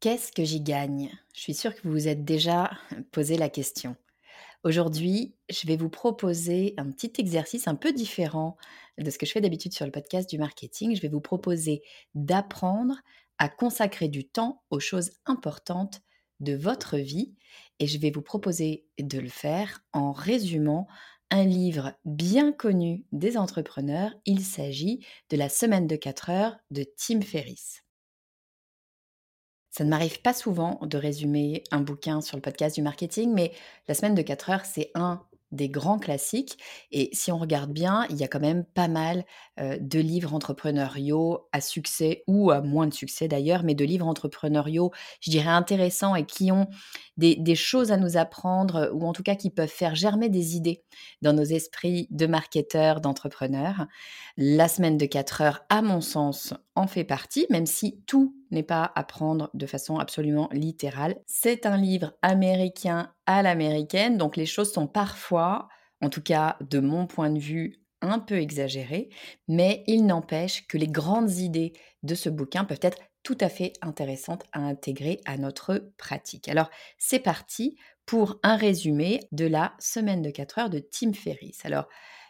Qu'est-ce que j'y gagne? Je suis sûre que vous vous êtes déjà posé la question. Aujourd'hui, je vais vous proposer un petit exercice un peu différent de ce que je fais d'habitude sur le podcast du marketing. Je vais vous proposer d'apprendre à consacrer du temps aux choses importantes de votre vie et je vais vous proposer de le faire en résumant un livre bien connu des entrepreneurs. Il s'agit de La semaine de 4 heures de Tim Ferriss. Ça ne m'arrive pas souvent de résumer un bouquin sur le podcast du marketing, mais la semaine de 4 heures, c'est un des grands classiques. Et si on regarde bien, il y a quand même pas mal de livres entrepreneuriaux à succès ou à moins de succès d'ailleurs, mais de livres entrepreneuriaux, je dirais intéressants et qui ont des, choses à nous apprendre ou en tout cas qui peuvent faire germer des idées dans nos esprits de marketeurs, d'entrepreneurs. La semaine de 4 heures, à mon sens, en fait partie, même si tout n'est pas à prendre de façon absolument littérale. C'est un livre américain à l'américaine, donc les choses sont parfois, en tout cas de mon point de vue, un peu exagérées, mais il n'empêche que les grandes idées de ce bouquin peuvent être tout à fait intéressantes à intégrer à notre pratique. Alors c'est parti pour un résumé de la semaine de 4 heures de Tim Ferriss. Alors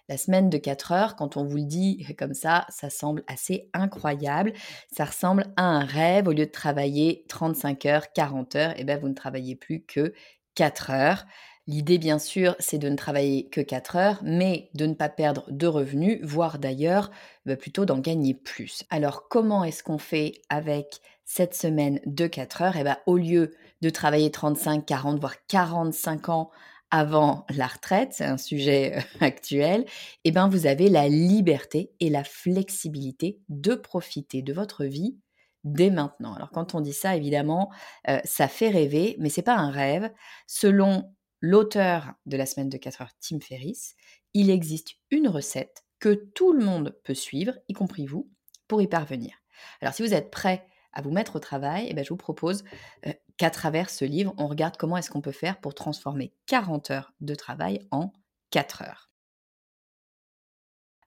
la semaine de 4 heures, quand on vous le dit comme ça, ça semble assez incroyable. Ça ressemble à un rêve. Au lieu de travailler 35 heures, 40 heures, eh ben vous ne travaillez plus que 4 heures. L'idée, bien sûr, c'est de ne travailler que 4 heures, mais de ne pas perdre de revenus, voire d'ailleurs bah, plutôt d'en gagner plus. Alors, comment est-ce qu'on fait avec cette semaine de 4 heures? Eh ben, Au lieu de travailler 35, 40, voire 45 ans avant la retraite, c'est un sujet euh, actuel, eh ben vous avez la liberté et la flexibilité de profiter de votre vie dès maintenant. Alors quand on dit ça, évidemment, euh, ça fait rêver, mais c'est pas un rêve. Selon l'auteur de la semaine de 4 heures, Tim Ferriss, il existe une recette que tout le monde peut suivre, y compris vous, pour y parvenir. Alors si vous êtes prêt à vous mettre au travail, eh ben, je vous propose euh, qu'à travers ce livre, on regarde comment est-ce qu'on peut faire pour transformer 40 heures de travail en 4 heures.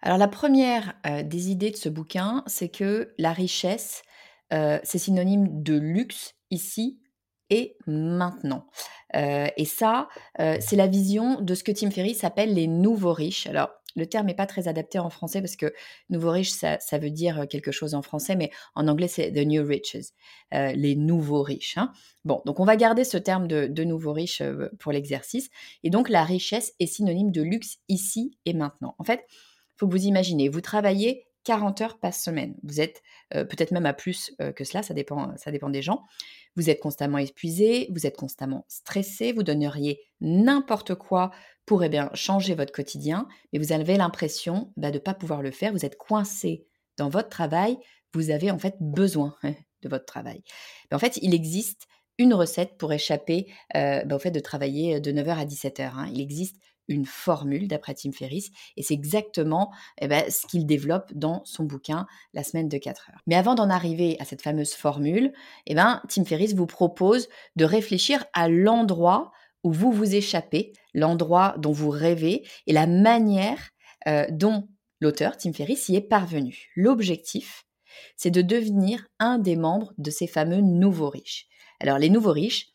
Alors la première euh, des idées de ce bouquin, c'est que la richesse, euh, c'est synonyme de luxe ici et maintenant. et ça, c'est la vision de ce que Tim Ferriss appelle les nouveaux riches. Le terme n'est pas très adapté en français parce que nouveau riche, ça, veut dire quelque chose en français, mais en anglais, c'est the new riches, les nouveaux riches. Hein. Bon, donc on va garder ce terme de, de nouveaux riches pour l'exercice. Et donc, la richesse est synonyme de luxe ici et maintenant. En fait, il faut que vous imaginez, vous travaillez 40 heures par semaine. Vous êtes peut-être même à plus que cela, ça dépend, ça dépend des gens. Vous êtes constamment épuisé, vous êtes constamment stressé, vous donneriez n'importe quoi pour eh bien, changer votre quotidien, mais vous avez l'impression bah, de ne pas pouvoir le faire, vous êtes coincé dans votre travail, vous avez en fait besoin de votre travail. en fait, il existe une recette pour échapper bah, au fait de travailler de 9h à 17h. Hein. Il existe une formule d'après Tim Ferriss et c'est exactement eh ben, ce qu'il développe dans son bouquin La semaine de 4 heures. Mais avant d'en arriver à cette fameuse formule, eh ben, Tim Ferriss vous propose de réfléchir à l'endroit où vous vous échappez, l'endroit dont vous rêvez et la manière euh, dont l'auteur, Tim Ferriss, y est parvenu. L'objectif, c'est de devenir un des membres de ces fameux nouveaux riches. Alors les nouveaux riches,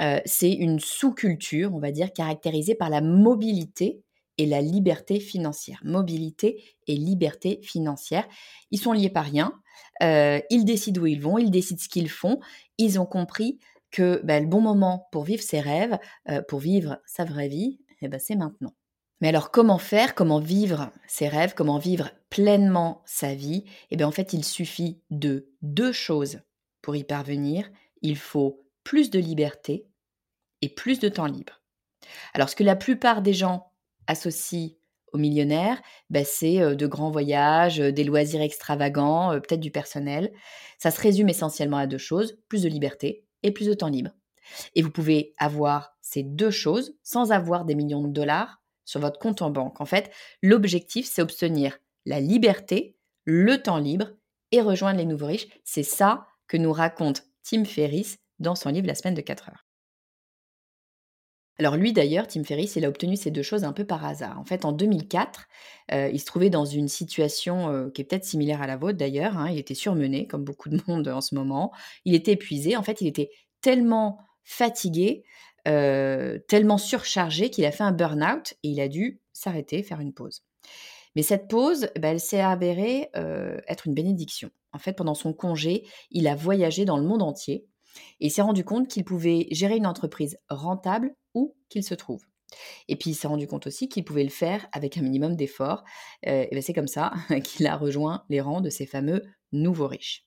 euh, c'est une sous-culture, on va dire, caractérisée par la mobilité et la liberté financière. Mobilité et liberté financière. Ils sont liés par rien. Euh, ils décident où ils vont, ils décident ce qu'ils font. Ils ont compris que bah, le bon moment pour vivre ses rêves, euh, pour vivre sa vraie vie, eh ben, c'est maintenant. Mais alors comment faire, comment vivre ses rêves, comment vivre pleinement sa vie? Eh bien en fait il suffit de deux choses pour y parvenir. Il faut plus de liberté et plus de temps libre. Alors ce que la plupart des gens associent aux millionnaires, bah, c'est de grands voyages, des loisirs extravagants, peut-être du personnel. Ça se résume essentiellement à deux choses, plus de liberté et plus de temps libre. Et vous pouvez avoir ces deux choses sans avoir des millions de dollars sur votre compte en banque. En fait, l'objectif, c'est obtenir la liberté, le temps libre et rejoindre les nouveaux riches. C'est ça que nous raconte Tim Ferriss dans son livre La semaine de 4 heures. Alors lui d'ailleurs, Tim Ferriss, il a obtenu ces deux choses un peu par hasard. En fait, en 2004, euh, il se trouvait dans une situation euh, qui est peut-être similaire à la vôtre d'ailleurs. Hein. Il était surmené, comme beaucoup de monde en ce moment. Il était épuisé. En fait, il était tellement fatigué, euh, tellement surchargé qu'il a fait un burn-out et il a dû s'arrêter, faire une pause. Mais cette pause, bah, elle s'est avérée être une bénédiction. En fait, pendant son congé, il a voyagé dans le monde entier et il s'est rendu compte qu'il pouvait gérer une entreprise rentable où qu'il se trouve. Et puis il s'est rendu compte aussi qu'il pouvait le faire avec un minimum d'efforts. et ben, c'est comme ça qu'il a rejoint les rangs de ces fameux nouveaux riches.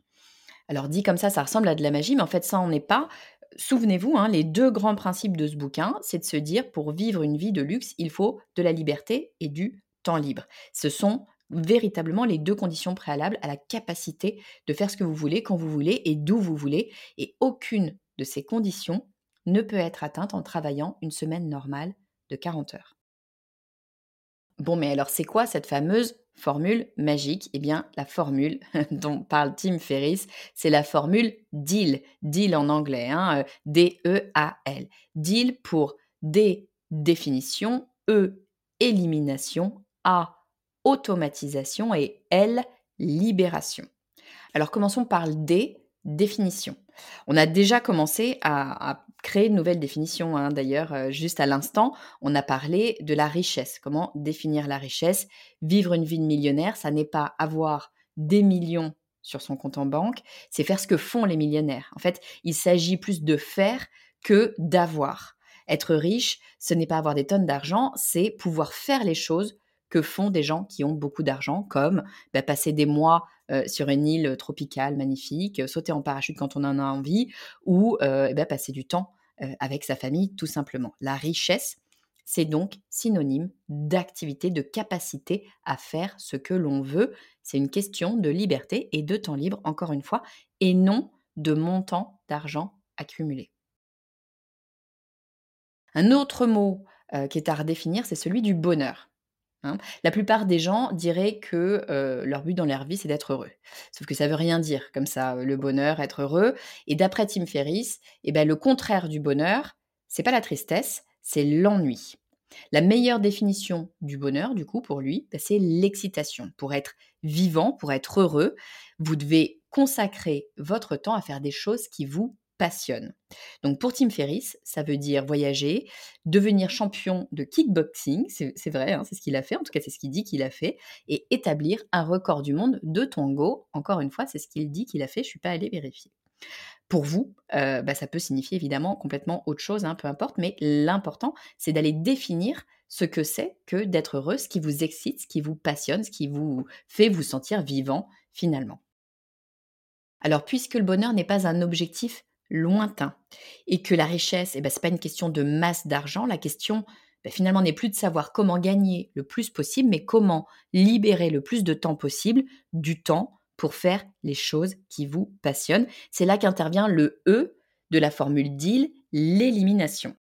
Alors dit comme ça, ça ressemble à de la magie, mais en fait ça n'en est pas. Souvenez-vous, hein, les deux grands principes de ce bouquin, c'est de se dire pour vivre une vie de luxe, il faut de la liberté et du temps libre. Ce sont véritablement les deux conditions préalables à la capacité de faire ce que vous voulez, quand vous voulez et d'où vous voulez. Et aucune de ces conditions ne peut être atteinte en travaillant une semaine normale de 40 heures. Bon, mais alors c'est quoi cette fameuse formule magique? Eh bien, la formule dont parle Tim Ferriss, c'est la formule DEAL. DEAL en anglais, hein, euh, D-E-A-L. DEAL pour D, définition, E, élimination, A, automatisation et L, libération. Alors commençons par le D, définition. On a déjà commencé à, créer une nouvelle définition. Hein. D'ailleurs, euh, juste à l'instant, on a parlé de la richesse. Comment définir la richesse? Vivre une vie de millionnaire, ça n'est pas avoir des millions sur son compte en banque, c'est faire ce que font les millionnaires. En fait, il s'agit plus de faire que d'avoir. Être riche, ce n'est pas avoir des tonnes d'argent, c'est pouvoir faire les choses que font des gens qui ont beaucoup d'argent, comme bah, passer des mois euh, sur une île tropicale magnifique, euh, sauter en parachute quand on en a envie, ou euh, eh ben, passer du temps avec sa famille, tout simplement. La richesse, c'est donc synonyme d'activité, de capacité à faire ce que l'on veut. C'est une question de liberté et de temps libre, encore une fois, et non de montant d'argent accumulé. Un autre mot qui est à redéfinir, c'est celui du bonheur. Hein. La plupart des gens diraient que leur but dans leur vie, c'est d'être heureux. Sauf que ça veut rien dire comme ça, le bonheur, être heureux. Et d'après Tim Ferriss, eh ben, le contraire du bonheur, c'est pas la tristesse, c'est l'ennui. La meilleure définition du bonheur, du coup, pour lui, bah, c'est l'excitation. Pour être vivant, pour être heureux, vous devez consacrer votre temps à faire des choses qui vous passionne. Donc pour Tim Ferriss, ça veut dire voyager, devenir champion de kickboxing, c'est vrai, hein, c'est ce qu'il a fait, en tout cas c'est ce qu'il dit qu'il a fait, et établir un record du monde de tango. Encore une fois, c'est ce qu'il dit qu'il a fait, je ne suis pas allée vérifier. Pour vous, euh, bah, ça peut signifier évidemment complètement autre chose, hein, peu importe, mais l'important, c'est d'aller définir ce que c'est que d'être heureux, ce qui vous excite, ce qui vous passionne, ce qui vous fait vous sentir vivant finalement. Alors, puisque le bonheur n'est pas un objectif lointain. Et que la richesse, eh ben, ce n'est pas une question de masse d'argent, la question ben, finalement n'est plus de savoir comment gagner le plus possible, mais comment libérer le plus de temps possible, du temps pour faire les choses qui vous passionnent. C'est là qu'intervient le E de la formule DEAL, l'élimination.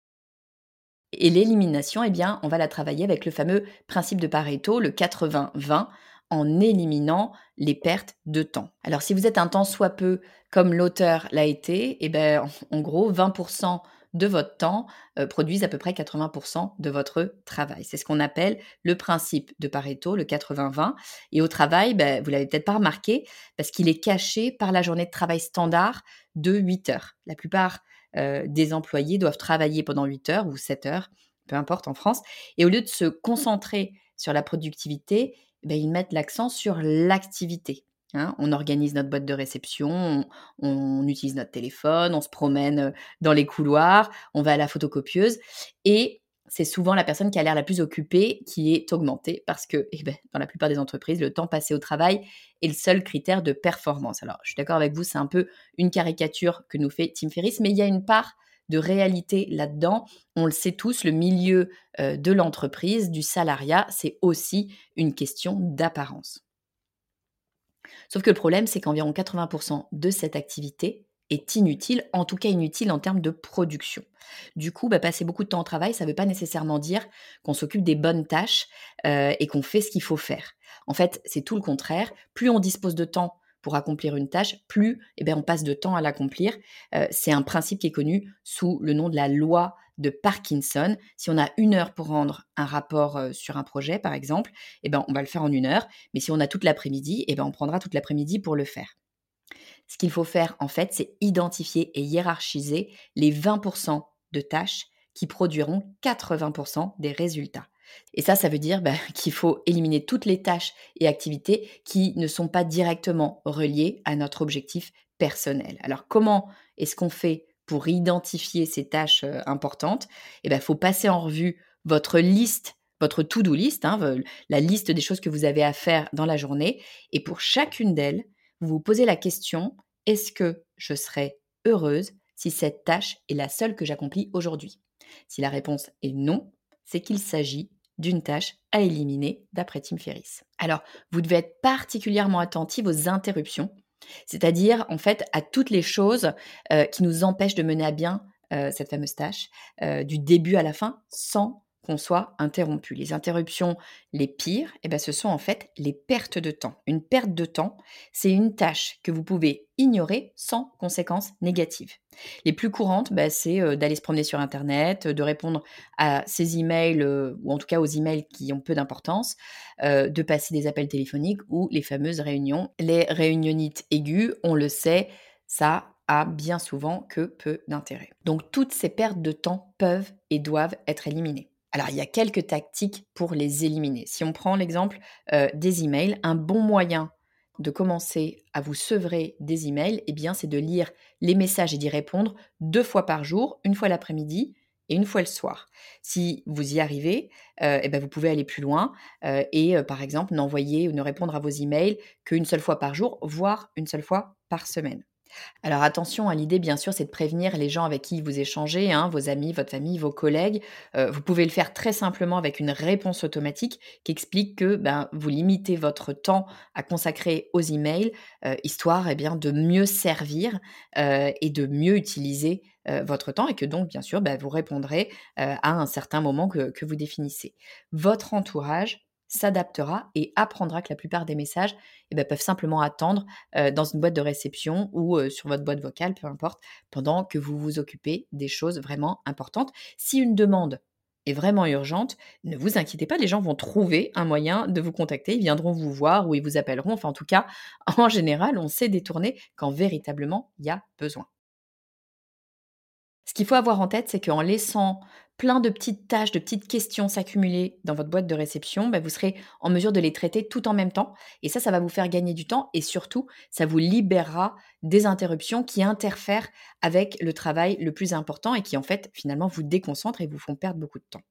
Et l'élimination, eh bien, on va la travailler avec le fameux principe de Pareto, le 80-20, en éliminant les pertes de temps. Alors si vous êtes un temps soit peu comme l'auteur l'a été, eh ben, en, gros 20% de votre temps euh, produisent à peu près 80% de votre travail. C'est ce qu'on appelle le principe de Pareto, le 80-20. Et au travail, ben, vous l'avez peut-être pas remarqué, parce qu'il est caché par la journée de travail standard de 8 heures. La plupart euh, des employés doivent travailler pendant 8 heures ou 7 heures, peu importe en France. Et au lieu de se concentrer sur la productivité, ben, ils mettent l'accent sur l'activité. Hein. On organise notre boîte de réception, on, utilise notre téléphone, on se promène dans les couloirs, on va à la photocopieuse et c'est souvent la personne qui a l'air la plus occupée qui est augmentée parce que eh ben, dans la plupart des entreprises, le temps passé au travail est le seul critère de performance. Alors, je suis d'accord avec vous, c'est un peu une caricature que nous fait Tim Ferriss, mais il y a une part de réalité là-dedans. On le sait tous, le milieu euh, de l'entreprise, du salariat, c'est aussi une question d'apparence. Sauf que le problème, c'est qu'environ 80% de cette activité est inutile, en tout cas inutile en termes de production. Du coup, bah, passer beaucoup de temps au travail, ça ne veut pas nécessairement dire qu'on s'occupe des bonnes tâches euh, et qu'on fait ce qu'il faut faire. En fait, c'est tout le contraire. Plus on dispose de temps pour accomplir une tâche, plus eh bien, on passe de temps à l'accomplir. Euh, c'est un principe qui est connu sous le nom de la loi de Parkinson. Si on a une heure pour rendre un rapport euh, sur un projet, par exemple, eh ben, on va le faire en une heure. Mais si on a toute l'après-midi, eh ben, on prendra toute l'après-midi pour le faire. Ce qu'il faut faire, en fait, c'est identifier et hiérarchiser les 20% de tâches qui produiront 80% des résultats. Et ça, ça veut dire bah, qu'il faut éliminer toutes les tâches et activités qui ne sont pas directement reliées à notre objectif personnel. Alors comment est-ce qu'on fait pour identifier ces tâches euh, importantes Eh bien, il faut passer en revue votre liste, votre to-do list, hein, la liste des choses que vous avez à faire dans la journée. Et pour chacune d'elles, vous vous posez la question, est-ce que je serai heureuse si cette tâche est la seule que j'accomplis aujourd'hui? Si la réponse est non, c'est qu'il s'agit d'une tâche à éliminer d'après Tim Ferriss. Alors, vous devez être particulièrement attentif aux interruptions, c'est-à-dire en fait à toutes les choses euh, qui nous empêchent de mener à bien euh, cette fameuse tâche, euh, du début à la fin, sans qu'on soit interrompu. Les interruptions les pires, eh ben, ce sont en fait les pertes de temps. Une perte de temps, c'est une tâche que vous pouvez ignorer sans conséquences négatives. Les plus courantes, bah, c'est euh, d'aller se promener sur Internet, de répondre à ces emails, euh, ou en tout cas aux emails qui ont peu d'importance, euh, de passer des appels téléphoniques ou les fameuses réunions. Les réunionites aiguës, on le sait, ça a bien souvent que peu d'intérêt. Donc toutes ces pertes de temps peuvent et doivent être éliminées. Alors, il y a quelques tactiques pour les éliminer. Si on prend l'exemple euh, des emails, un bon moyen de commencer à vous sevrer des emails, eh bien, c'est de lire les messages et d'y répondre deux fois par jour, une fois l'après-midi et une fois le soir. Si vous y arrivez, euh, eh bien, vous pouvez aller plus loin euh, et, par exemple, n'envoyer ou ne répondre à vos emails qu'une seule fois par jour, voire une seule fois par semaine. Alors attention, hein, l'idée bien sûr, c'est de prévenir les gens avec qui vous échangez, hein, vos amis, votre famille, vos collègues. Euh, vous pouvez le faire très simplement avec une réponse automatique qui explique que ben, vous limitez votre temps à consacrer aux emails, euh, histoire eh de mieux servir euh, et de mieux utiliser votre temps et que donc bien sûr ben, vous répondrez à un certain moment que vous définissez. Votre entourage s'adaptera et apprendra que la plupart des messages eh ben, peuvent simplement attendre euh, dans une boîte de réception ou euh, sur votre boîte vocale, peu importe, pendant que vous vous occupez des choses vraiment importantes. Si une demande est vraiment urgente, ne vous inquiétez pas, les gens vont trouver un moyen de vous contacter, ils viendront vous voir ou ils vous appelleront. Enfin, en tout cas, en général, on sait détourner quand véritablement il y a besoin. Ce qu'il faut avoir en tête, c'est qu'en laissant plein de petites tâches, de petites questions s'accumuler dans votre boîte de réception, bah, vous serez en mesure de les traiter tout en même temps. Et ça, ça va vous faire gagner du temps et surtout, ça vous libérera des interruptions qui interfèrent avec le travail le plus important et qui, en fait, finalement, vous déconcentrent et vous font perdre beaucoup de temps.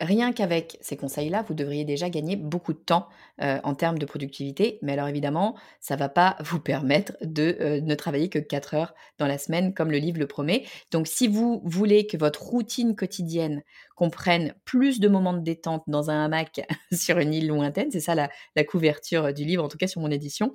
Rien qu'avec ces conseils-là, vous devriez déjà gagner beaucoup de temps euh, en termes de productivité. Mais alors évidemment, ça ne va pas vous permettre de euh, ne travailler que 4 heures dans la semaine, comme le livre le promet. Donc si vous voulez que votre routine quotidienne comprenne plus de moments de détente dans un hamac sur une île lointaine, c'est ça la, couverture du livre, en tout cas sur mon édition,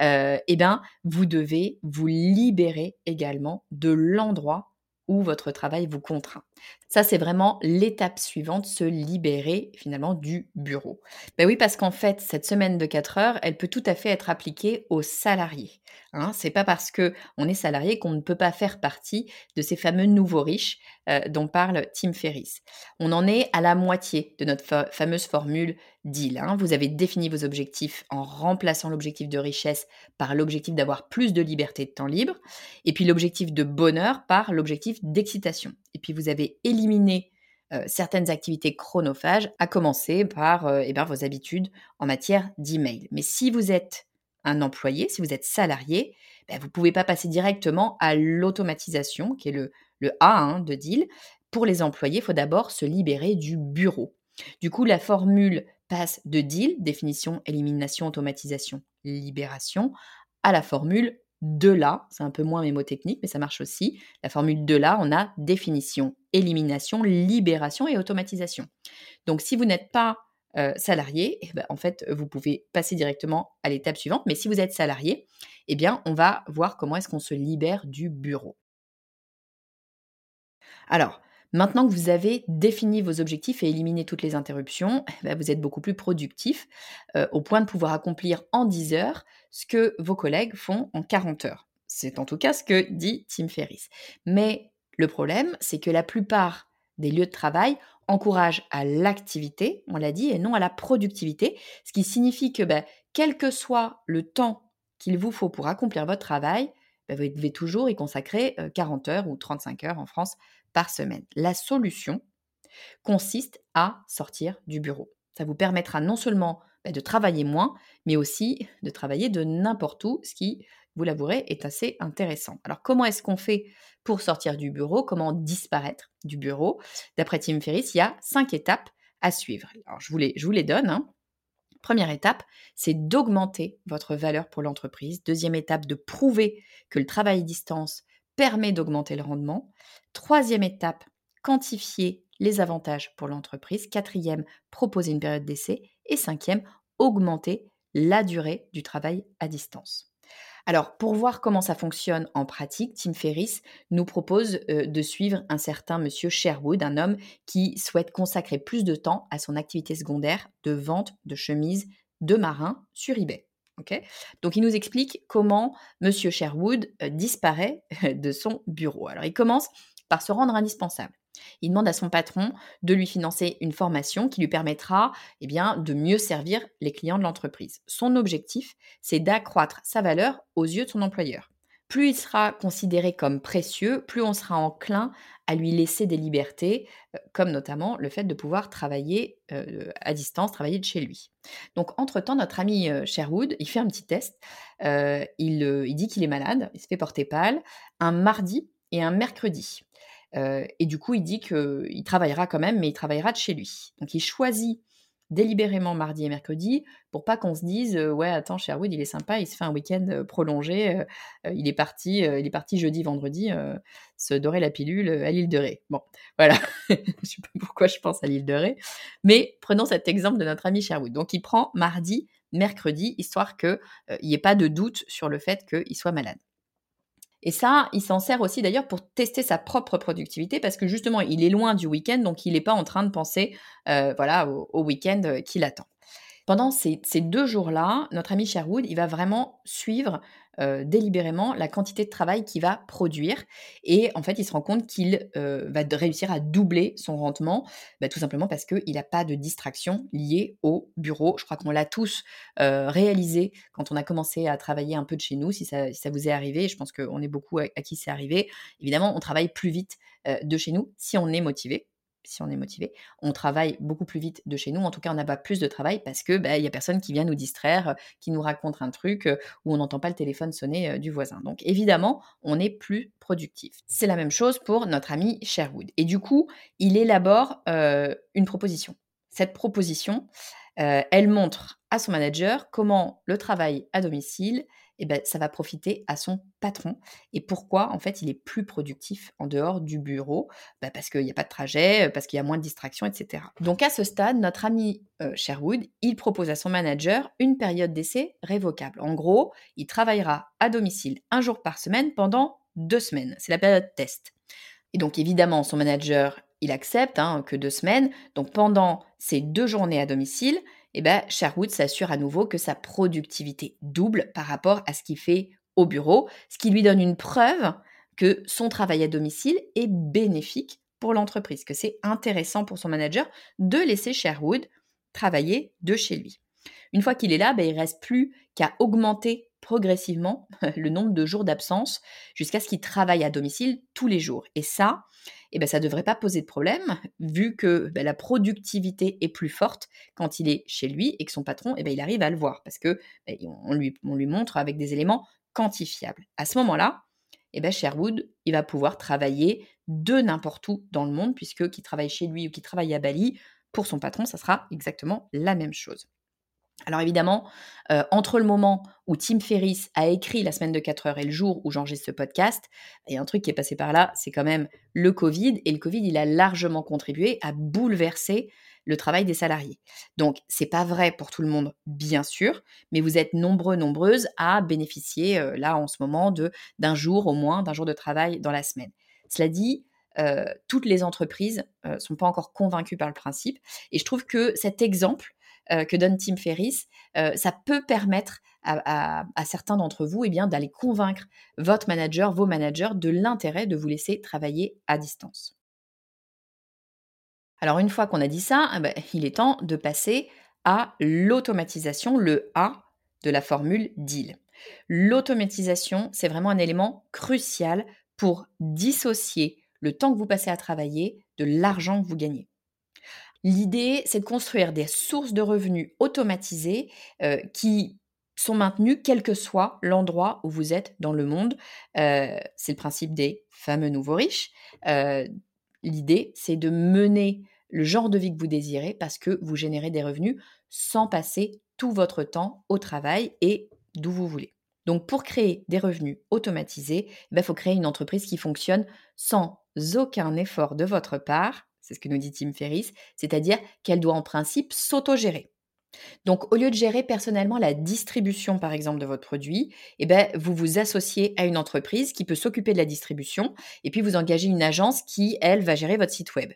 euh, eh bien, vous devez vous libérer également de l'endroit où votre travail vous contraint. Ça, c'est vraiment l'étape suivante, se libérer finalement du bureau. Ben oui, parce qu'en fait, cette semaine de 4 heures, elle peut tout à fait être appliquée aux salariés. Hein. C'est pas parce que on est salarié qu'on ne peut pas faire partie de ces fameux nouveaux riches euh, dont parle Tim Ferriss. On en est à la moitié de notre fameuse formule deal. Hein. Vous avez défini vos objectifs en remplaçant l'objectif de richesse par l'objectif d'avoir plus de liberté de temps libre, et puis l'objectif de bonheur par l'objectif d'excitation. Et puis vous avez éliminé euh, certaines activités chronophages, à commencer par euh, eh bien, vos habitudes en matière d'email. Mais si vous êtes un employé, si vous êtes salarié, ben, vous ne pouvez pas passer directement à l'automatisation, qui est le, le A hein, de deal. Pour les employés, il faut d'abord se libérer du bureau. Du coup, la formule passe de deal, définition, élimination, automatisation, libération, à la formule de là, c'est un peu moins mémotechnique, mais ça marche aussi. La formule de là, on a définition, élimination, libération et automatisation. Donc si vous n'êtes pas salarié, eh ben, en fait, vous pouvez passer directement à l'étape suivante. Mais si vous êtes salarié, eh bien, on va voir comment est-ce qu'on se libère du bureau. Alors, Maintenant que vous avez défini vos objectifs et éliminé toutes les interruptions, eh ben, vous êtes beaucoup plus productif au point de pouvoir accomplir en 10 heures ce que vos collègues font en 40 heures. C'est en tout cas ce que dit Tim Ferriss. Mais le problème, c'est que la plupart des lieux de travail encouragent à l'activité, on l'a dit, et non à la productivité, ce qui signifie que ben, quel que soit le temps qu'il vous faut pour accomplir votre travail, ben, vous devez toujours y consacrer 40 heures ou 35 heures en France par semaine. La solution consiste à sortir du bureau. Ça vous permettra non seulement bah, de travailler moins, mais aussi de travailler de n'importe où, ce qui, vous l'avouerez, est assez intéressant. Alors comment est-ce qu'on fait pour sortir du bureau? Comment disparaître du bureau? D'après Tim Ferriss, il y a cinq étapes à suivre. Alors je vous les, je vous les donne. Hein. Première étape, c'est d'augmenter votre valeur pour l'entreprise. Deuxième étape, de prouver que le travail à distance permet d'augmenter le rendement. Troisième étape, quantifier les avantages pour l'entreprise. Quatrième, proposer une période d'essai. Et cinquième, augmenter la durée du travail à distance. Alors, pour voir comment ça fonctionne en pratique, Tim Ferriss nous propose euh, de suivre un certain monsieur Sherwood, un homme qui souhaite consacrer plus de temps à son activité secondaire de vente de chemises de marins sur eBay. Donc il nous explique comment Monsieur Sherwood euh, disparaît de son bureau. Alors il commence par se rendre indispensable. Il demande à son patron de lui financer une formation qui lui permettra eh bien, de mieux servir les clients de l'entreprise. Son objectif, c'est d'accroître sa valeur aux yeux de son employeur. Plus il sera considéré comme précieux, plus on sera enclin à lui laisser des libertés, euh, comme notamment le fait de pouvoir travailler euh, à distance, travailler de chez lui. Donc, entre-temps, notre ami euh, Sherwood, il fait un petit test. il, il, dit qu'il est malade, il se fait porter pâle, un mardi et un mercredi. et du coup, il dit qu'il travaillera quand même, mais il travaillera de chez lui. Donc, il choisit délibérément mardi et mercredi pour pas qu'on se dise ouais attends Sherwood il est sympa il se fait un week-end prolongé il est parti il est parti jeudi vendredi se dorer la pilule à l'île de Ré bon voilà. Je sais pas pourquoi je pense à l'île de Ré mais prenons cet exemple de notre ami Sherwood. Donc il prend mardi mercredi histoire qu'il n'y ait pas de doute sur le fait qu'il soit malade et ça, il s'en sert aussi d'ailleurs pour tester sa propre productivité parce que justement, il est loin du week-end, donc il n'est pas en train de penser euh, voilà, au, week-end euh, qui l'attend. Pendant ces, deux jours-là, notre ami Sherwood, il va vraiment suivre euh, délibérément la quantité de travail qu'il va produire. Et en fait, il se rend compte qu'il euh, va réussir à doubler son rendement, bah, tout simplement parce qu'il n'a pas de distraction liée au bureau. Je crois qu'on l'a tous euh, réalisé quand on a commencé à travailler un peu de chez nous, si ça, vous est arrivé. Je pense qu'on est beaucoup à qui c'est arrivé. Évidemment, on travaille plus vite de chez nous si on est motivé si on est motivé, on travaille beaucoup plus vite de chez nous. En tout cas, on n'a pas plus de travail parce que bah, il y a personne qui vient nous distraire, euh, qui nous raconte un truc euh, où on n'entend pas le téléphone sonner euh, du voisin. Donc évidemment, on est plus productif. C'est la même chose pour notre ami Sherwood. Et du coup, il élabore une proposition. Cette proposition, elle montre à son manager comment le travail à domicile eh ben, ça va profiter à son patron. Et pourquoi, en fait, il est plus productif en dehors du bureau? Bah, Parce qu'il n'y a pas de trajet, parce qu'il y a moins de distractions, etc. Donc à ce stade, notre ami Sherwood, il propose à son manager une période d'essai révocable. En gros, il travaillera à domicile un jour par semaine pendant deux semaines. C'est la période test. Et donc évidemment, son manager, il accepte hein, que deux semaines. Donc pendant ces deux journées à domicile, eh ben, Sherwood s'assure à nouveau que sa productivité double par rapport à ce qu'il fait au bureau, ce qui lui donne une preuve que son travail à domicile est bénéfique pour l'entreprise, que c'est intéressant pour son manager de laisser Sherwood travailler de chez lui. Une fois qu'il est là, ben, il reste plus qu'à augmenter progressivement le nombre de jours d'absence jusqu'à ce qu'il travaille à domicile tous les jours. Et ça, eh ben, ça ne devrait pas poser de problème, vu que ben, la productivité est plus forte quand il est chez lui et que son patron, eh ben, il arrive à le voir, parce que ben, on, lui, on lui montre avec des éléments quantifiables. À ce moment-là, eh ben, Sherwood, il va pouvoir travailler de n'importe où dans le monde, puisque qu'il travaille chez lui ou qu'il travaille à Bali, pour son patron, ça sera exactement la même chose. Alors évidemment, euh, entre le moment où Tim Ferriss a écrit La semaine de 4 heures et le jour où j'enregistre ce podcast, il y a un truc qui est passé par là, c'est quand même le Covid. Et le Covid, il a largement contribué à bouleverser le travail des salariés. Donc, c'est pas vrai pour tout le monde, bien sûr, mais vous êtes nombreux, nombreuses à bénéficier, euh, là, en ce moment, d'un jour au moins, d'un jour de travail dans la semaine. Cela dit, euh, toutes les entreprises ne sont pas encore convaincues par le principe. Et je trouve que cet exemple que donne Tim Ferriss, ça peut permettre à, certains d'entre vous eh bien, d'aller convaincre votre manager, vos managers, de l'intérêt de vous laisser travailler à distance. Alors une fois qu'on a dit ça, eh ben, il est temps de passer à l'automatisation, le A de la formule DEAL. L'automatisation, c'est vraiment un élément crucial pour dissocier le temps que vous passez à travailler de l'argent que vous gagnez. L'idée, c'est de construire des sources de revenus automatisées euh, qui sont maintenues quel que soit l'endroit où vous êtes dans le monde. Euh, c'est le principe des fameux nouveaux riches. Euh, l'idée, c'est de mener le genre de vie que vous désirez parce que vous générez des revenus sans passer tout votre temps au travail et d'où vous voulez. Donc pour créer des revenus automatisés, il ben, faut créer une entreprise qui fonctionne sans aucun effort de votre part, c'est ce que nous dit Tim Ferriss, c'est-à-dire qu'elle doit en principe s'autogérer. Donc, au lieu de gérer personnellement la distribution, par exemple, de votre produit, eh ben, vous vous associez à une entreprise qui peut s'occuper de la distribution et puis vous engagez une agence qui, elle, va gérer votre site web.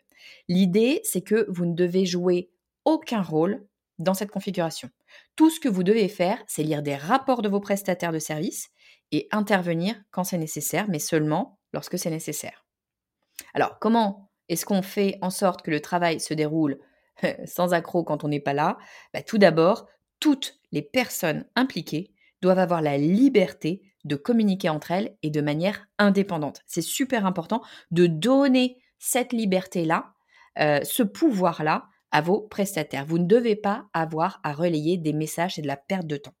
L'idée, c'est que vous ne devez jouer aucun rôle dans cette configuration. Tout ce que vous devez faire, c'est lire des rapports de vos prestataires de services et intervenir quand c'est nécessaire, mais seulement lorsque c'est nécessaire. Alors, comment est-ce qu'on fait en sorte que le travail se déroule sans accroc quand on n'est pas là? Bah, Tout d'abord, toutes les personnes impliquées doivent avoir la liberté de communiquer entre elles et de manière indépendante. C'est super important de donner cette liberté-là, euh, ce pouvoir-là à vos prestataires. Vous ne devez pas avoir à relayer des messages et de la perte de temps.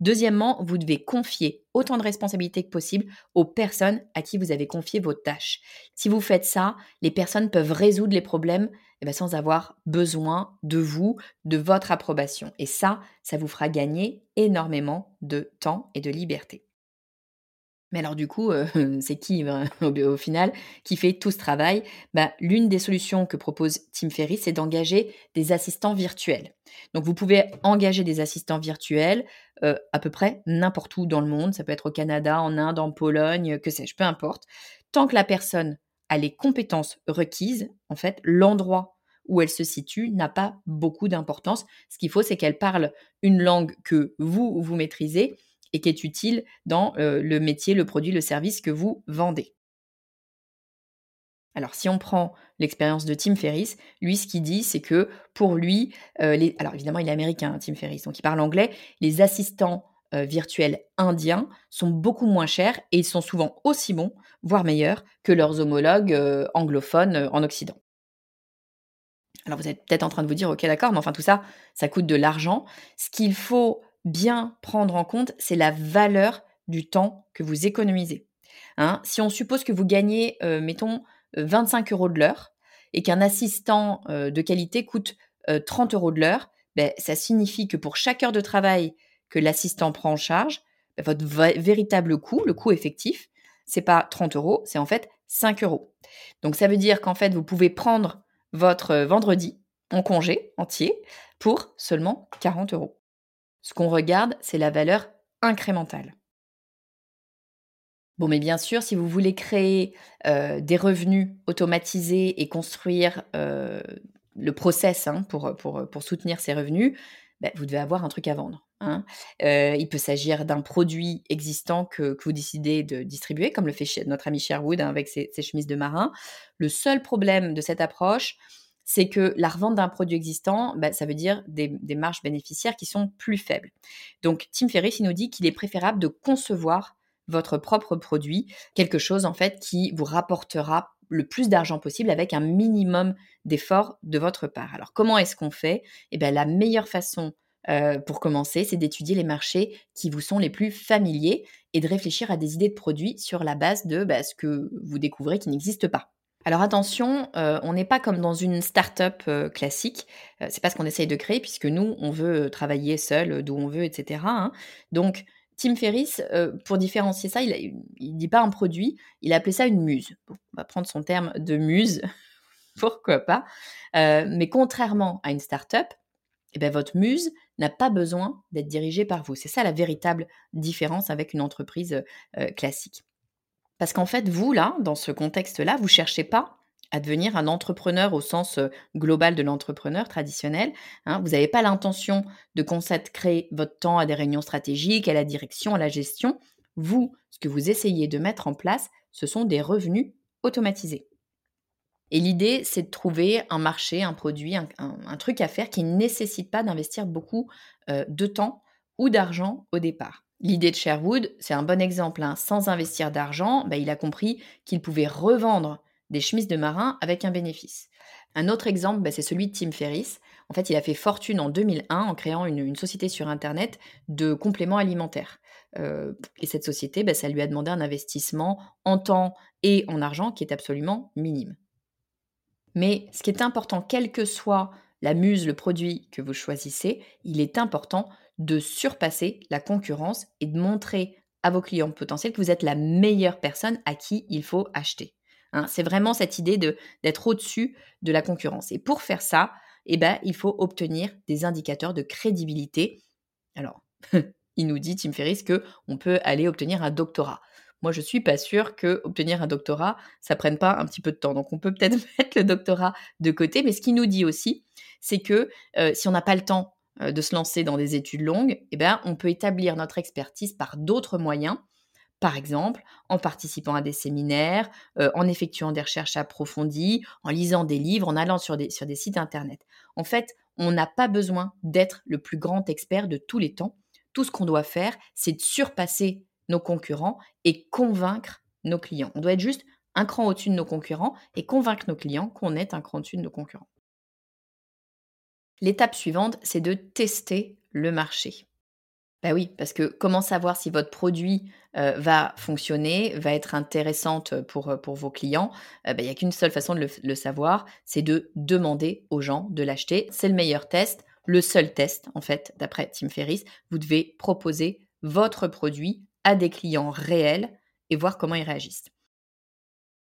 Deuxièmement, vous devez confier autant de responsabilités que possible aux personnes à qui vous avez confié vos tâches. Si vous faites ça, les personnes peuvent résoudre les problèmes eh ben, sans avoir besoin de vous, de votre approbation. Et ça, ça vous fera gagner énormément de temps et de liberté. Mais alors du coup, euh, c'est qui ben, au, final qui fait tout ce travail? Bah, L'une des solutions que propose Tim Ferriss, c'est d'engager des assistants virtuels. Donc vous pouvez engager des assistants virtuels euh, à peu près n'importe où dans le monde. Ça peut être au Canada, en Inde, en Pologne, que sais-je, peu importe. Tant que la personne a les compétences requises, en fait, l'endroit où elle se situe n'a pas beaucoup d'importance. Ce qu'il faut, c'est qu'elle parle une langue que vous, vous maîtrisez et qui est utile dans le métier, le produit, le service que vous vendez. Alors si on prend l'expérience de Tim Ferriss, lui ce qu'il dit c'est que pour lui, alors évidemment il est américain Tim Ferriss, donc il parle anglais, les assistants virtuels indiens sont beaucoup moins chers et ils sont souvent aussi bons, voire meilleurs que leurs homologues anglophones en Occident. Alors vous êtes peut-être en train de vous dire, ok d'accord, mais enfin tout ça, ça coûte de l'argent. Ce qu'il faut bien prendre en compte, c'est la valeur du temps que vous économisez. Hein. si on suppose que vous gagnez, euh, mettons, 25 euros de l'heure et qu'un assistant euh, de qualité coûte 30 euh, euros de l'heure, ben, ça signifie que pour chaque heure de travail que l'assistant prend en charge, ben, votre véritable coût, le coût effectif, c'est pas 30 euros, c'est en fait 5 euros. Donc ça veut dire qu'en fait, vous pouvez prendre votre vendredi en congé entier pour seulement 40 euros. Ce qu'on regarde, c'est la valeur incrémentale. Bon, mais bien sûr, si vous voulez créer euh, des revenus automatisés et construire euh, le process hein, pour, soutenir ces revenus, ben, vous devez avoir un truc à vendre. Hein. Euh, il peut s'agir d'un produit existant que, vous décidez de distribuer, comme le fait notre ami Sherwood hein, avec ses, chemises de marin. Le seul problème de cette approche, c'est que la revente d'un produit existant, bah, ça veut dire des, marges bénéficiaires qui sont plus faibles. Donc, Tim Ferriss, nous dit qu'il est préférable de concevoir votre propre produit, quelque chose en fait qui vous rapportera le plus d'argent possible avec un minimum d'efforts de votre part. Alors, comment est-ce qu'on fait? Eh bien, la meilleure façon euh, pour commencer, c'est d'étudier les marchés qui vous sont les plus familiers et de réfléchir à des idées de produits sur la base de bah, ce que vous découvrez qui n'existe pas. Alors attention, euh, on n'est pas comme dans une start-up euh, classique. Euh, c'est pas ce qu'on essaye de créer puisque nous, on veut travailler seul, d'où on veut, etc. Hein. Donc, Tim Ferriss, pour différencier ça, il, ne dit pas un produit, il a appelé ça une muse. on va prendre son terme de muse pourquoi pas. Euh, mais contrairement à une start-up, eh ben, votre muse n'a pas besoin d'être dirigée par vous. C'est ça la véritable différence avec une entreprise euh, classique. Parce qu'en fait, vous, là, dans ce contexte-là, vous ne cherchez pas à devenir un entrepreneur au sens euh, global de l'entrepreneur traditionnel. Hein. Vous n'avez pas l'intention de consacrer votre temps à des réunions stratégiques, à la direction, à la gestion. Vous, ce que vous essayez de mettre en place, ce sont des revenus automatisés. Et l'idée, c'est de trouver un marché, un produit, un, truc à faire qui ne nécessite pas d'investir beaucoup euh, de temps ou d'argent au départ. L'idée de Sherwood, c'est un bon exemple. Hein. Sans investir d'argent, bah, il a compris qu'il pouvait revendre des chemises de marin avec un bénéfice. Un autre exemple, bah, c'est celui de Tim Ferriss. En fait, il a fait fortune en 2001 en créant une, société sur Internet de compléments alimentaires. Euh, et cette société, bah, ça lui a demandé un investissement en temps et en argent qui est absolument minime. Mais ce qui est important, quelle que soit la muse, le produit que vous choisissez, il est important de surpasser la concurrence et de montrer à vos clients potentiels que vous êtes la meilleure personne à qui il faut acheter. Hein. c'est vraiment cette idée d'être au-dessus de la concurrence. Et pour faire ça, eh ben, il faut obtenir des indicateurs de crédibilité. Alors, il nous dit, Tim Ferriss, qu'on peut aller obtenir un doctorat. Moi, je suis pas sûre que obtenir un doctorat, ça prenne pas un petit peu de temps. Donc, on peut peut-être mettre le doctorat de côté. Mais ce qu'il nous dit aussi, c'est que euh, si on n'a pas le temps euh, de se lancer dans des études longues, eh ben, on peut établir notre expertise par d'autres moyens. Par exemple, en participant à des séminaires, euh, en effectuant des recherches approfondies, en lisant des livres, en allant sur des, sur des sites Internet. En fait, on n'a pas besoin d'être le plus grand expert de tous les temps. Tout ce qu'on doit faire, c'est de surpasser nos concurrents et convaincre nos clients. On doit être juste un cran au-dessus de nos concurrents et convaincre nos clients qu'on est un cran au-dessus de nos concurrents. L'étape suivante, c'est de tester le marché. Ben oui, parce que comment savoir si votre produit euh, va fonctionner, va être intéressante pour, euh, vos clients? Euh, ben, Il n'y a qu'une seule façon de le savoir, c'est de demander aux gens de l'acheter. C'est le meilleur test, le seul test en fait, d'après Tim Ferriss. Vous devez proposer votre produit à des clients réels et voir comment ils réagissent.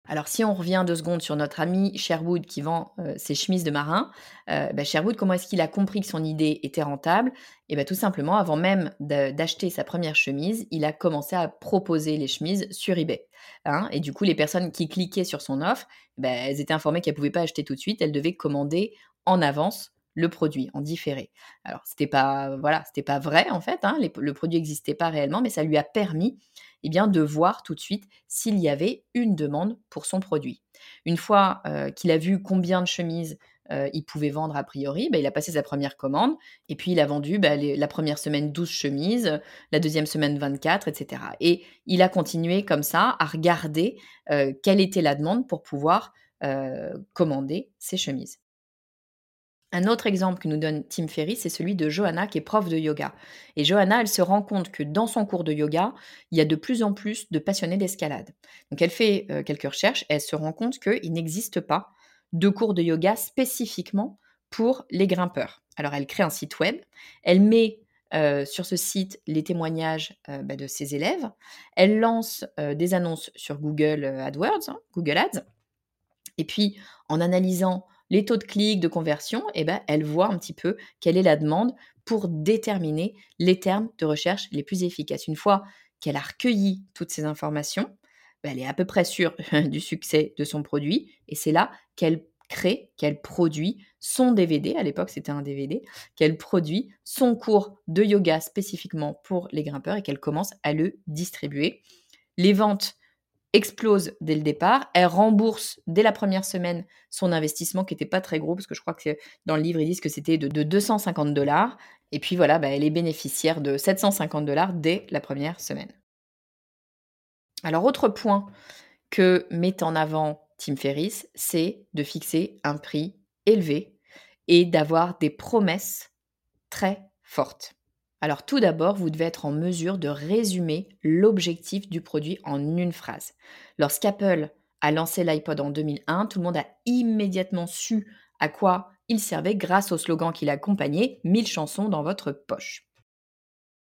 Alors si on revient deux secondes sur notre ami Sherwood qui vend euh, ses chemises de marin, euh, bah, Sherwood, comment est-ce qu'il a compris que son idée était rentable? Et bien tout simplement, avant même d'acheter sa première chemise, il a commencé à proposer les chemises sur eBay. Hein. et du coup, les personnes qui cliquaient sur son offre, bah, elles étaient informées qu'elles ne pouvaient pas acheter tout de suite, elles devaient commander en avance le produit en différé. Alors c'était pas voilà, pas vrai en fait, hein, le produit n'existait pas réellement, mais ça lui a permis eh de voir tout de suite s'il y avait une demande pour son produit. Une fois euh, qu'il a vu combien de chemises euh, il pouvait vendre a priori, bah, il a passé sa première commande et puis il a vendu bah, la première semaine 12 chemises, la deuxième semaine 24, etc. Et il a continué comme ça à regarder euh, quelle était la demande pour pouvoir commander ses chemises. Un autre exemple que nous donne Tim Ferry, c'est celui de Johanna qui est prof de yoga. Et Johanna, elle se rend compte que dans son cours de yoga, il y a de plus en plus de passionnés d'escalade. Donc elle fait euh, quelques recherches et elle se rend compte qu'il n'existe pas de cours de yoga spécifiquement pour les grimpeurs. Alors elle crée un site web, elle met euh, sur ce site les témoignages euh, bah, de ses élèves, elle lance des annonces sur Google AdWords, hein, Google Ads, et puis en analysant les taux de clics, de conversion, eh ben, elle voit un petit peu quelle est la demande pour déterminer les termes de recherche les plus efficaces. Une fois qu'elle a recueilli toutes ces informations, ben, elle est à peu près sûre du succès de son produit et c'est là qu'elle crée, qu'elle produit son DVD, à l'époque c'était un DVD, qu'elle produit son cours de yoga spécifiquement pour les grimpeurs et qu'elle commence à le distribuer. Les ventes explose dès le départ. Elle rembourse dès la première semaine son investissement qui n'était pas très gros, parce que je crois que dans le livre, ils disent que c'était de, 250 dollars. Et puis voilà, bah, elle est bénéficiaire de 750 dollars dès la première semaine. Alors, autre point que met en avant Tim Ferriss, c'est de fixer un prix élevé et d'avoir des promesses très fortes. Alors tout d'abord, vous devez être en mesure de résumer l'objectif du produit en une phrase. Lorsqu'Apple a lancé l'iPod en 2001, tout le monde a immédiatement su à quoi il servait grâce au slogan qui l'accompagnait 1000 chansons dans votre poche.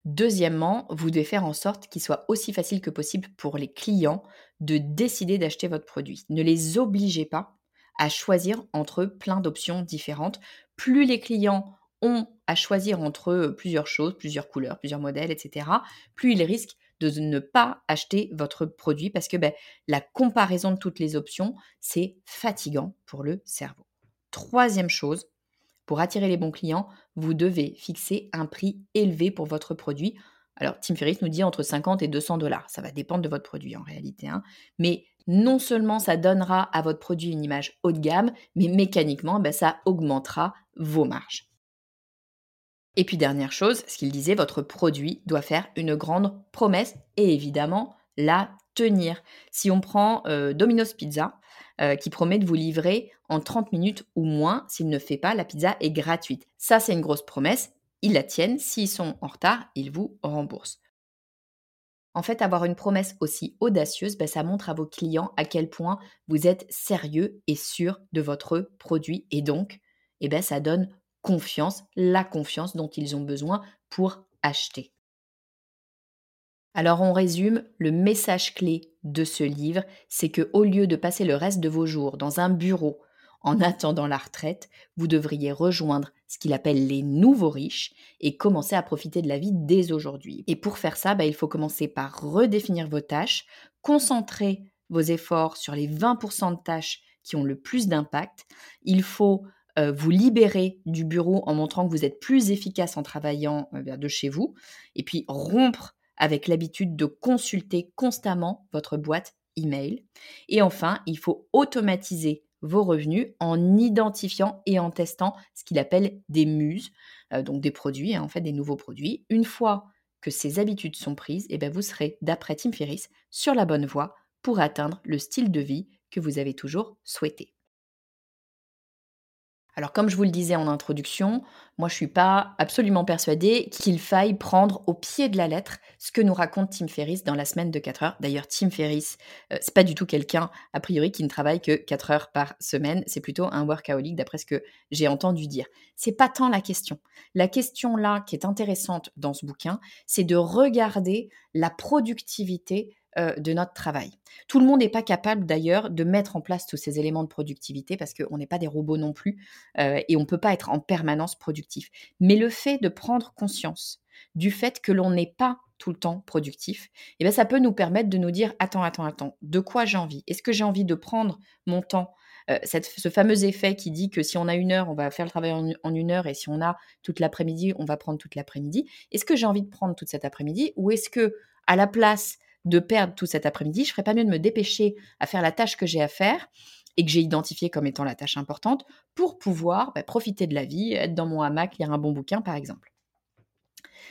Deuxièmement, vous devez faire en sorte qu'il soit aussi facile que possible pour les clients de décider d'acheter votre produit. Ne les obligez pas à choisir entre plein d'options différentes. Plus les clients à choisir entre plusieurs choses, plusieurs couleurs, plusieurs modèles, etc., plus ils risquent de ne pas acheter votre produit parce que ben, la comparaison de toutes les options, c'est fatigant pour le cerveau. Troisième chose, pour attirer les bons clients, vous devez fixer un prix élevé pour votre produit. Alors, Tim Ferriss nous dit entre 50 et 200 dollars. Ça va dépendre de votre produit en réalité. Hein. Mais non seulement ça donnera à votre produit une image haut de gamme, mais mécaniquement, ben, ça augmentera vos marges. Et puis dernière chose, ce qu'il disait, votre produit doit faire une grande promesse et évidemment la tenir. Si on prend euh, Domino's Pizza, euh, qui promet de vous livrer en 30 minutes ou moins, s'il ne fait pas, la pizza est gratuite. Ça, c'est une grosse promesse. Ils la tiennent. S'ils sont en retard, ils vous remboursent. En fait, avoir une promesse aussi audacieuse, ben, ça montre à vos clients à quel point vous êtes sérieux et sûr de votre produit. Et donc, eh ben, ça donne confiance, la confiance dont ils ont besoin pour acheter. Alors on résume, le message clé de ce livre, c'est que au lieu de passer le reste de vos jours dans un bureau en attendant la retraite, vous devriez rejoindre ce qu'il appelle les nouveaux riches et commencer à profiter de la vie dès aujourd'hui. Et pour faire ça, bah, il faut commencer par redéfinir vos tâches, concentrer vos efforts sur les 20% de tâches qui ont le plus d'impact. Il faut euh, vous libérer du bureau en montrant que vous êtes plus efficace en travaillant euh, de chez vous, et puis rompre avec l'habitude de consulter constamment votre boîte email. Et enfin, il faut automatiser vos revenus en identifiant et en testant ce qu'il appelle des muses, euh, donc des produits, hein, en fait des nouveaux produits. Une fois que ces habitudes sont prises, et eh bien vous serez, d'après Tim Ferriss, sur la bonne voie pour atteindre le style de vie que vous avez toujours souhaité. Alors comme je vous le disais en introduction, moi je suis pas absolument persuadée qu'il faille prendre au pied de la lettre ce que nous raconte Tim Ferriss dans la semaine de 4 heures. D'ailleurs, Tim Ferriss, euh, c'est pas du tout quelqu'un a priori qui ne travaille que 4 heures par semaine, c'est plutôt un workaholic d'après ce que j'ai entendu dire. C'est pas tant la question. La question là qui est intéressante dans ce bouquin, c'est de regarder la productivité de notre travail. Tout le monde n'est pas capable d'ailleurs de mettre en place tous ces éléments de productivité parce qu'on n'est pas des robots non plus euh, et on ne peut pas être en permanence productif. Mais le fait de prendre conscience du fait que l'on n'est pas tout le temps productif, eh bien, ça peut nous permettre de nous dire attends, attends, attends, de quoi j'ai envie? Est-ce que j'ai envie de prendre mon temps? Euh, ce fameux effet qui dit que si on a une heure, on va faire le travail en, une heure, et si on a toute l'après-midi, on va prendre toute l'après-midi. Est-ce que j'ai envie de prendre toute cet après-midi, ou est-ce que à la place de perdre tout cet après-midi, je ferais pas mieux de me dépêcher à faire la tâche que j'ai à faire et que j'ai identifiée comme étant la tâche importante pour pouvoir bah, profiter de la vie, être dans mon hamac, lire un bon bouquin par exemple.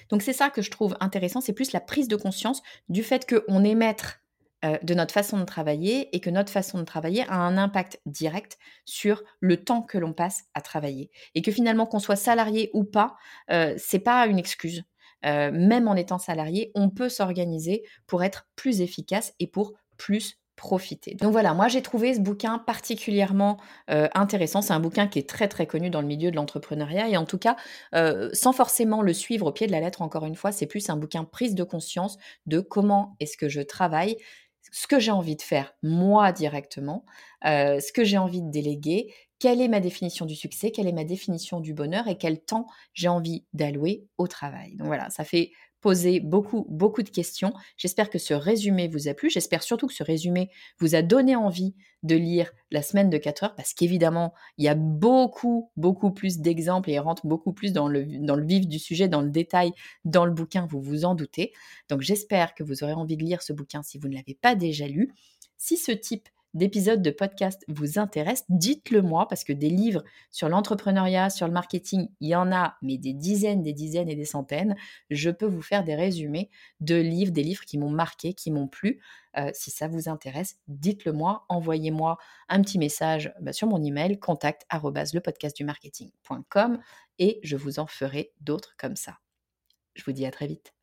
Donc c'est ça que je trouve intéressant, c'est plus la prise de conscience du fait qu'on est maître euh, de notre façon de travailler et que notre façon de travailler a un impact direct sur le temps que l'on passe à travailler et que finalement qu'on soit salarié ou pas, euh, c'est pas une excuse. Euh, même en étant salarié, on peut s'organiser pour être plus efficace et pour plus profiter. Donc voilà, moi j'ai trouvé ce bouquin particulièrement euh, intéressant. C'est un bouquin qui est très très connu dans le milieu de l'entrepreneuriat et en tout cas, euh, sans forcément le suivre au pied de la lettre, encore une fois, c'est plus un bouquin prise de conscience de comment est-ce que je travaille, ce que j'ai envie de faire moi directement, ce que j'ai envie de déléguer, quelle est ma définition du succès, quelle est ma définition du bonheur et quel temps j'ai envie d'allouer au travail. Donc voilà, ça fait poser beaucoup, beaucoup de questions. J'espère que ce résumé vous a plu. J'espère surtout que ce résumé vous a donné envie de lire la semaine de 4 heures parce qu'évidemment, il y a beaucoup, beaucoup plus d'exemples et il rentre beaucoup plus dans le, dans vif du sujet, dans le détail, dans le bouquin, vous vous en doutez. Donc j'espère que vous aurez envie de lire ce bouquin si vous ne l'avez pas déjà lu. Si ce type d'épisodes de podcast vous intéressent, dites-le moi parce que des livres sur l'entrepreneuriat, sur le marketing, il y en a, mais des dizaines, des dizaines et des centaines. Je peux vous faire des résumés de livres, des livres qui m'ont marqué, qui m'ont plu. Euh, si ça vous intéresse, dites-le moi, envoyez-moi un petit message bah, sur mon email contact lepodcastdumarketing.com et je vous en ferai d'autres comme ça. Je vous dis à très vite.